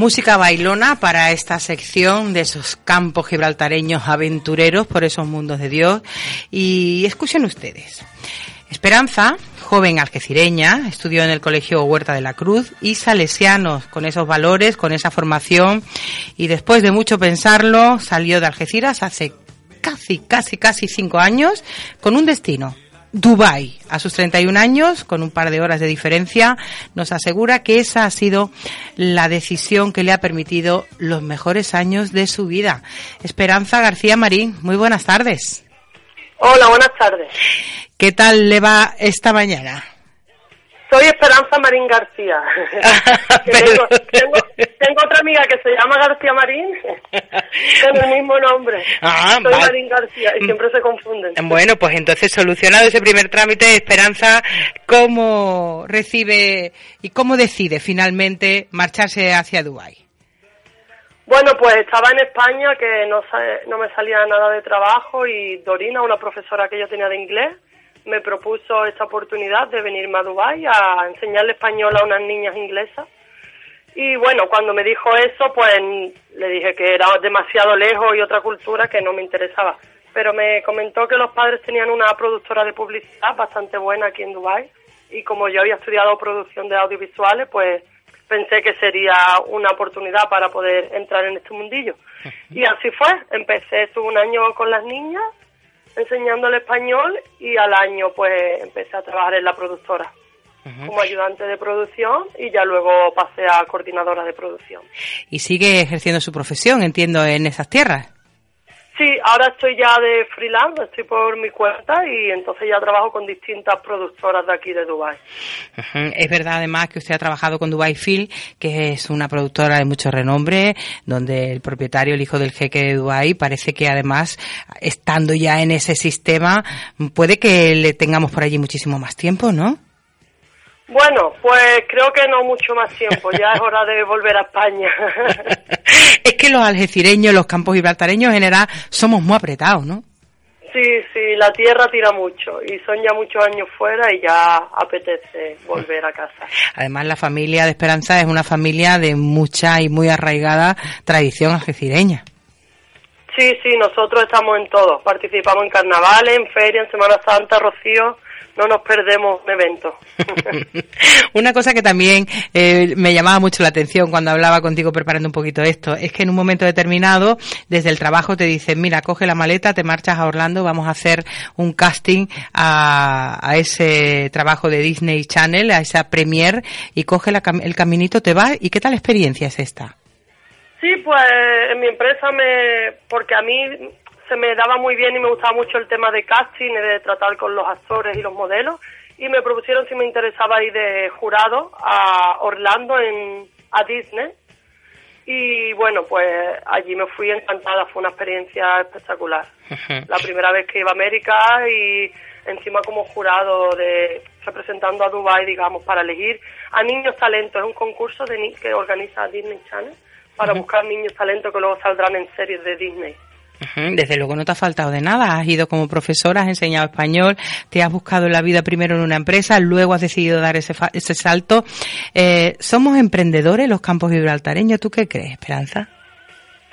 Música bailona para esta sección de esos campos gibraltareños aventureros por esos mundos de Dios. Y escuchen ustedes. Esperanza, joven algecireña, estudió en el Colegio Huerta de la Cruz y salesianos, con esos valores, con esa formación, y después de mucho pensarlo, salió de Algeciras hace casi, casi, casi cinco años con un destino, Dubai, a sus 31 años, con un par de horas de diferencia, nos asegura que esa ha sido la decisión que le ha permitido los mejores años de su vida. Esperanza García Marín, muy buenas tardes. Hola, buenas tardes. ¿Qué tal le va esta mañana? Soy Esperanza Marín García. tengo, tengo, otra amiga que se llama García Marín, con el mismo nombre. Ah, Soy Marín García y siempre se confunden. Bueno, pues entonces solucionado ese primer trámite, Esperanza, ¿cómo recibe y cómo decide finalmente marcharse hacia Dubái? Bueno, pues estaba en España que no, no me salía nada de trabajo y Dorina, una profesora que yo tenía de inglés, me propuso esta oportunidad de venirme a Dubái a enseñarle español a unas niñas inglesas. Y bueno, cuando me dijo eso, pues le dije que era demasiado lejos y otra cultura que no me interesaba. Pero me comentó que los padres tenían una productora de publicidad bastante buena aquí en Dubái y como yo había estudiado producción de audiovisuales, pues pensé que sería una oportunidad para poder entrar en este mundillo. Y así fue. Empecé, estuve un año con las niñas enseñándole español y al año pues empecé a trabajar en la productora como ayudante de producción y ya luego pasé a coordinadora de producción. ¿Y sigue ejerciendo su profesión, entiendo, en esas tierras? Sí, ahora estoy ya de freelance, estoy por mi cuenta y entonces ya trabajo con distintas productoras de aquí de Dubai. Es verdad además que usted ha trabajado con Dubai Film, que es una productora de mucho renombre, donde el propietario, el hijo del jeque de Dubai, parece que además, estando ya en ese sistema, puede que le tengamos por allí muchísimo más tiempo, ¿no? Bueno, pues creo que no mucho más tiempo, ya es hora de volver a España. es que los algecireños, los campos gibraltareños en general, somos muy apretados, ¿no? Sí, sí, la tierra tira mucho y son ya muchos años fuera y ya apetece volver a casa. Además, la familia de Esperanza es una familia de mucha y muy arraigada tradición algecireña. Sí, sí, nosotros estamos en todo. Participamos en carnavales, en ferias, en Semana Santa, Rocío no nos perdemos un evento. Una cosa que también eh, me llamaba mucho la atención cuando hablaba contigo preparando un poquito esto, es que en un momento determinado, desde el trabajo te dicen, mira, coge la maleta, te marchas a Orlando, vamos a hacer un casting a, a ese trabajo de Disney Channel, a esa premier, y coge el caminito, te va, ¿y qué tal experiencia es esta? Sí, pues en mi empresa me, porque a mí se me daba muy bien y me gustaba mucho el tema de casting, de tratar con los actores y los modelos. Y me propusieron si me interesaba ir de jurado a Orlando, en, a Disney. Y bueno, pues allí me fui encantada, fue una experiencia espectacular. La primera vez que iba a América y encima como jurado de representando a Dubai, digamos, para elegir a niños talentos. Es un concurso de, que organiza Disney Channel para buscar niños talentos que luego saldrán en series de Disney. Desde luego no te ha faltado de nada. Has ido como profesora, has enseñado español, te has buscado la vida primero en una empresa, luego has decidido dar ese, ese salto. Eh, ¿Somos emprendedores los campos gibraltareños? ¿Tú qué crees, Esperanza?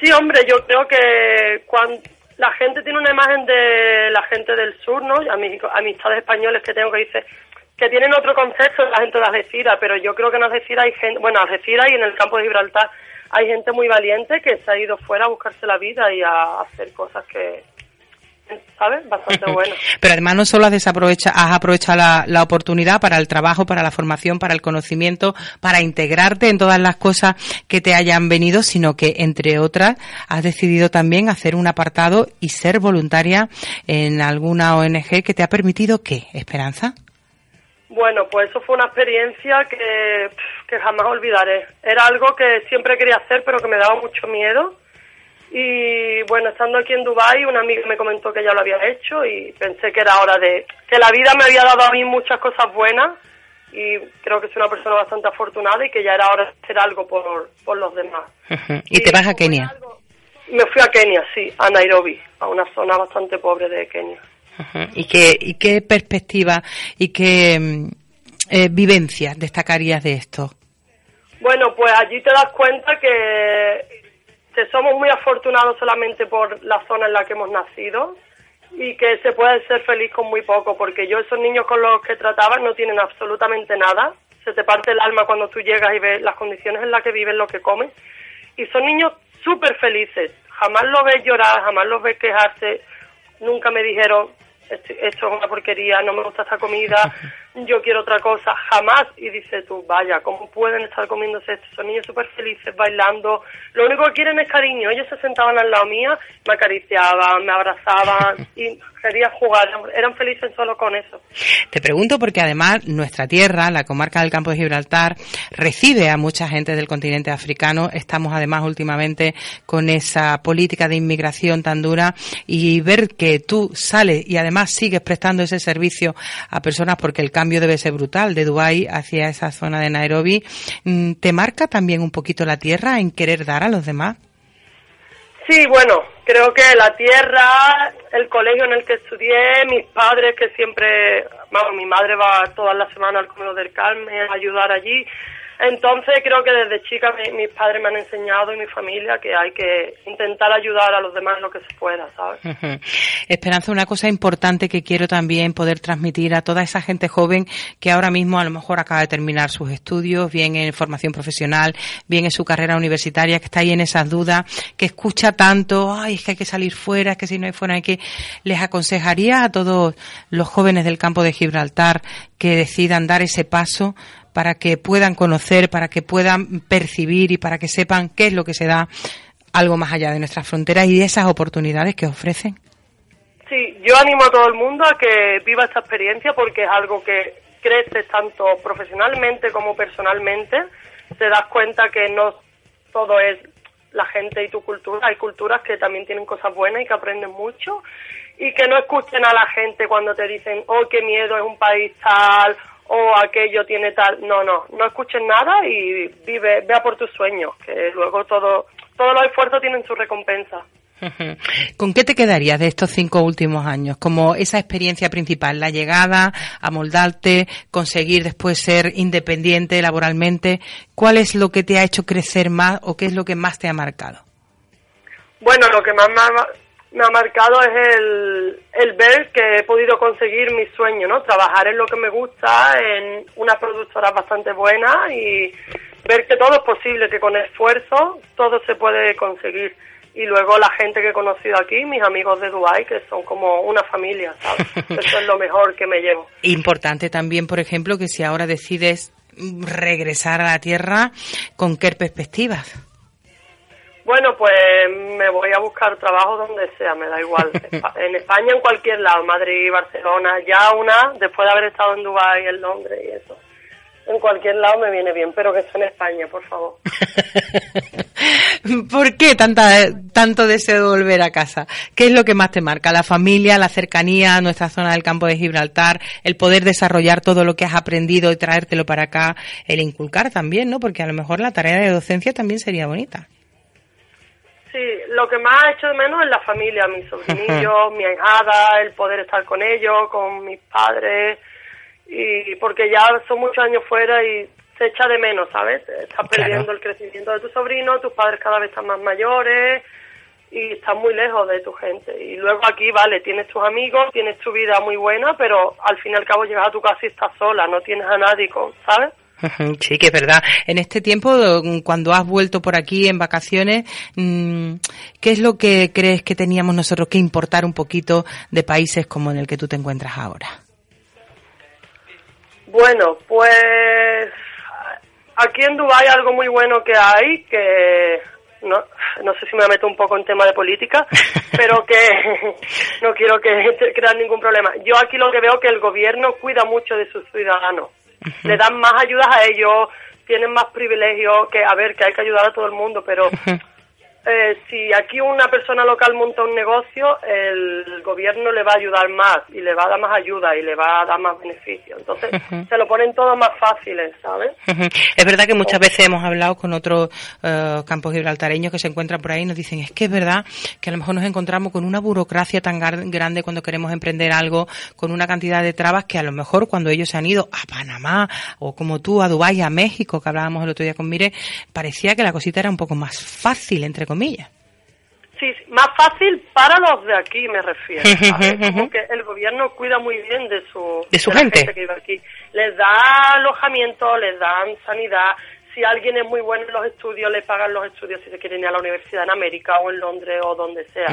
Sí, hombre, yo creo que cuando la gente tiene una imagen de la gente del sur, ¿no? A mis amistades españoles que tengo que dice que tienen otro concepto la gente de Algeciras, pero yo creo que en Algeciras hay gente, bueno, Algeciras y en el campo de Gibraltar hay gente muy valiente que se ha ido fuera a buscarse la vida y a hacer cosas que, ¿sabes? Bastante buena. Pero además no solo has, desaprovecha, has aprovechado la, la, oportunidad para el trabajo, para la formación, para el conocimiento, para integrarte en todas las cosas que te hayan venido, sino que, entre otras, has decidido también hacer un apartado y ser voluntaria en alguna ONG que te ha permitido, ¿qué, Esperanza? Bueno, pues eso fue una experiencia que, que jamás olvidaré. Era algo que siempre quería hacer, pero que me daba mucho miedo y bueno, estando aquí en Dubai, una amiga me comentó que ya lo había hecho y pensé que era hora de que la vida me había dado a mí muchas cosas buenas y creo que soy una persona bastante afortunada y que ya era hora de hacer algo por, por los demás. ¿Y, te vas a Kenia? me fui a Kenia, sí, a Nairobi, a una zona bastante pobre de Kenia. ¿Y qué, y qué perspectiva y qué mm, eh, vivencias destacarías de esto? Bueno, pues allí te das cuenta que que somos muy afortunados solamente por la zona en la que hemos nacido y que se puede ser feliz con muy poco, porque yo esos niños con los que trataba no tienen absolutamente nada, se te parte el alma cuando tú llegas y ves las condiciones en las que viven, lo que comen, y son niños súper felices, jamás los ves llorar, jamás los ves quejarse, nunca me dijeron, esto, es una porquería, no me gusta esta comida, yo quiero otra cosa, jamás. Y dice tú, vaya, ¿cómo pueden estar comiéndose esto? Son niños súper felices, bailando. Lo único que quieren es cariño. Ellos se sentaban al lado mía, me acariciaban, me abrazaban y querían jugar. Eran felices solo con eso. Te pregunto porque además nuestra tierra, la comarca del Campo de Gibraltar, recibe a mucha gente del continente africano. Estamos además últimamente con esa política de inmigración tan dura y ver que tú sales y además sigues prestando ese servicio a personas porque el cambio cambio debe ser brutal de Dubái hacia esa zona de Nairobi. Mm, ¿Te marca también un poquito la tierra en querer dar a los demás? Sí, bueno, creo que la tierra, el colegio en el que estudié, mis padres que siempre, vamos, mi madre va todas las semanas al Comedor del Carmen a ayudar allí, entonces creo que desde chica mis padres me han enseñado y mi familia que hay que intentar ayudar a los demás lo que se pueda, ¿sabes? Esperanza, una cosa importante que quiero también poder transmitir a toda esa gente joven que ahora mismo a lo mejor acaba de terminar sus estudios, bien en formación profesional, bien en su carrera universitaria, que está ahí en esas dudas, que escucha tanto, ay, es que hay que salir fuera, es que si no hay fuera hay que... Les aconsejaría a todos los jóvenes del campo de Gibraltar que decidan dar ese paso para que puedan conocer, para que puedan percibir y para que sepan qué es lo que se da algo más allá de nuestras fronteras y de esas oportunidades que ofrecen. Sí, yo animo a todo el mundo a que viva esta experiencia porque es algo que crece tanto profesionalmente como personalmente. Te das cuenta que no todo es la gente y tu cultura. Hay culturas que también tienen cosas buenas y que aprenden mucho. Y que no escuchen a la gente cuando te dicen, oh, qué miedo, es un país tal, o aquello tiene tal. No, no, no escuches nada y vive, vea por tus sueños, que luego todo, todos los esfuerzos tienen su recompensa. ¿Con qué te quedarías de estos cinco últimos años? Como esa experiencia principal, la llegada, a moldarte, conseguir después ser independiente laboralmente. ¿Cuál es lo que te ha hecho crecer más o qué es lo que más te ha marcado? Bueno, lo que más me ha, me ha marcado es el, el ver que he podido conseguir mi sueño, ¿no? Trabajar en lo que me gusta, en una productora bastante buena y ver que todo es posible, que con esfuerzo todo se puede conseguir. Y luego la gente que he conocido aquí, mis amigos de Dubai, que son como una familia, ¿sabes? Eso es lo mejor que me llevo. Importante también, por ejemplo, que si ahora decides regresar a la tierra, ¿con qué perspectivas? Bueno, pues me voy a buscar trabajo donde sea, me da igual. En España, en cualquier lado, Madrid, Barcelona, ya una, después de haber estado en Dubái, en Londres y eso. En cualquier lado me viene bien, pero que sea en España, por favor. ¿Por qué tanta, tanto deseo de volver a casa? ¿Qué es lo que más te marca? ¿La familia, la cercanía a nuestra zona del campo de Gibraltar, el poder desarrollar todo lo que has aprendido y traértelo para acá, el inculcar también, ¿no? Porque a lo mejor la tarea de docencia también sería bonita. Sí, lo que más he hecho de menos es la familia, mis sobrinillos, mi ahijada, el poder estar con ellos, con mis padres, y porque ya son muchos años fuera y se echa de menos, ¿sabes? Estás perdiendo el crecimiento de tu sobrino, tus padres cada vez están más mayores y estás muy lejos de tu gente. Y luego aquí, vale, tienes tus amigos, tienes tu vida muy buena, pero al fin y al cabo llegas a tu casa y estás sola, no tienes a nadie, con, ¿sabes? Sí, que es verdad. En este tiempo, cuando has vuelto por aquí en vacaciones, mm, ¿qué es lo que crees que teníamos nosotros que importar un poquito de países como en el que tú te encuentras ahora? Bueno, pues aquí en Dubái algo muy bueno que hay, que no, no sé si me meto un poco en tema de política, pero que no quiero que crean ningún problema. Yo aquí lo que veo que el gobierno cuida mucho de sus ciudadanos le dan más ayudas a ellos, tienen más privilegios, que a ver, que hay que ayudar a todo el mundo, pero eh, si aquí una persona local monta un negocio, el gobierno le va a ayudar más y le va a dar más ayuda y le va a dar más beneficios. Entonces, se lo ponen todo más fáciles, ¿sabes? Es verdad que muchas veces hemos hablado con otros eh, campos gibraltareños que se encuentran por ahí y nos dicen, es que es verdad que a lo mejor nos encontramos con una burocracia tan grande cuando queremos emprender algo, con una cantidad de trabas que a lo mejor cuando ellos se han ido a Panamá o como tú a Dubái, a México, que hablábamos el otro día con Mire, parecía que la cosita era un poco más fácil, entre comillas Sí, más fácil para los de aquí, me refiero. Como que el gobierno cuida muy bien de su, de su gente. que vive aquí. Les da alojamiento, les dan sanidad. Si alguien es muy bueno en los estudios, le pagan los estudios si se quieren ir a la universidad en América o en Londres o donde sea.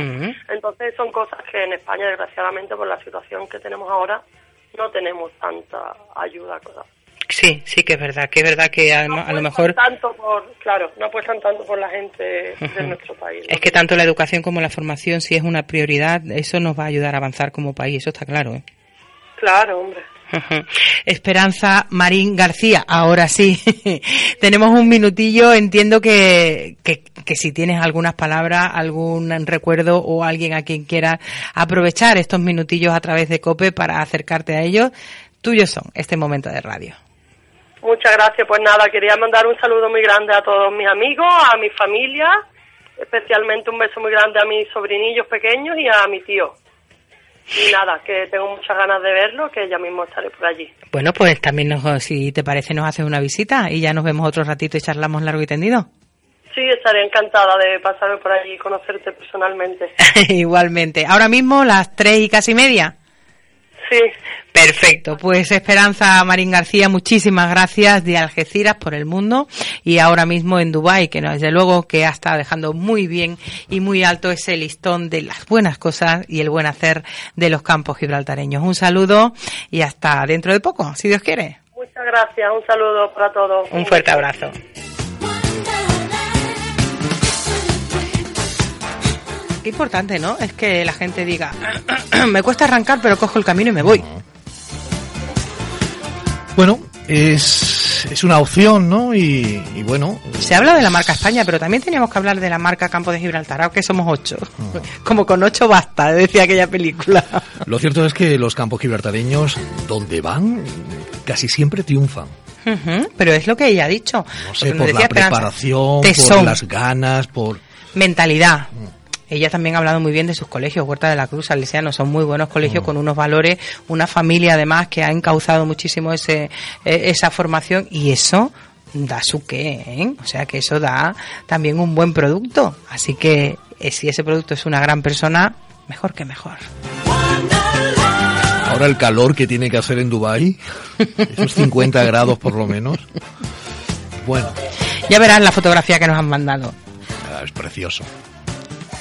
Entonces son cosas que en España, desgraciadamente, por la situación que tenemos ahora, no tenemos tanta ayuda. Sí, sí que es verdad, que es verdad que a, lo mejor... Tanto por, claro, no apuestan tanto por la gente de nuestro país. Es que tanto la educación como la formación, si es una prioridad, eso nos va a ayudar a avanzar como país, eso está claro. ¿eh? Claro, hombre. Esperanza Marín García, ahora sí, tenemos un minutillo, entiendo que, que, que, si tienes algunas palabras, algún recuerdo o alguien a quien quiera aprovechar estos minutillos a través de COPE para acercarte a ellos, tuyos son este momento de radio. Muchas gracias. Pues nada, quería mandar un saludo muy grande a todos mis amigos, a mi familia, especialmente un beso muy grande a mis sobrinillos pequeños y a mi tío. Y nada, que tengo muchas ganas de verlo, que ya mismo estaré por allí. Bueno, pues también, nos, si te parece, nos haces una visita y ya nos vemos otro ratito y charlamos largo y tendido. Sí, estaré encantada de pasarme por allí y conocerte personalmente. Igualmente. Ahora mismo las tres y casi media. Sí. Perfecto, pues Esperanza Marín García, muchísimas gracias de Algeciras por el mundo y ahora mismo en Dubái, que no, desde luego que ha estado dejando muy bien y muy alto ese listón de las buenas cosas y el buen hacer de los campos gibraltareños. Un saludo y hasta dentro de poco, si Dios quiere. Muchas gracias, un saludo para todos. Un fuerte abrazo. Qué importante, ¿no? Es que la gente diga, me cuesta arrancar, pero cojo el camino y me voy. Bueno, es, es una opción, ¿no? Y, bueno. Se habla de la marca España, pero también teníamos que hablar de la marca Campo de Gibraltar, aunque somos ocho. Como con ocho basta, decía aquella película. Lo cierto es que los campos gibraltareños, donde van, casi siempre triunfan. pero es lo que ella ha dicho. No sé, por la preparación, por las ganas, por... Mentalidad. Mm. Ella también ha hablado muy bien de sus colegios, Huerta de la Cruz, Salesiano, son muy buenos colegios mm. con unos valores, una familia además que ha encauzado muchísimo ese, e, esa formación y eso da su qué, ¿eh? o sea que eso da también un buen producto, así que eh, si ese producto es una gran persona, mejor que mejor. Ahora el calor que tiene que hacer en Dubai, esos 50 grados por lo menos. Bueno. Ya verás la fotografía que nos han mandado. Ah, es precioso.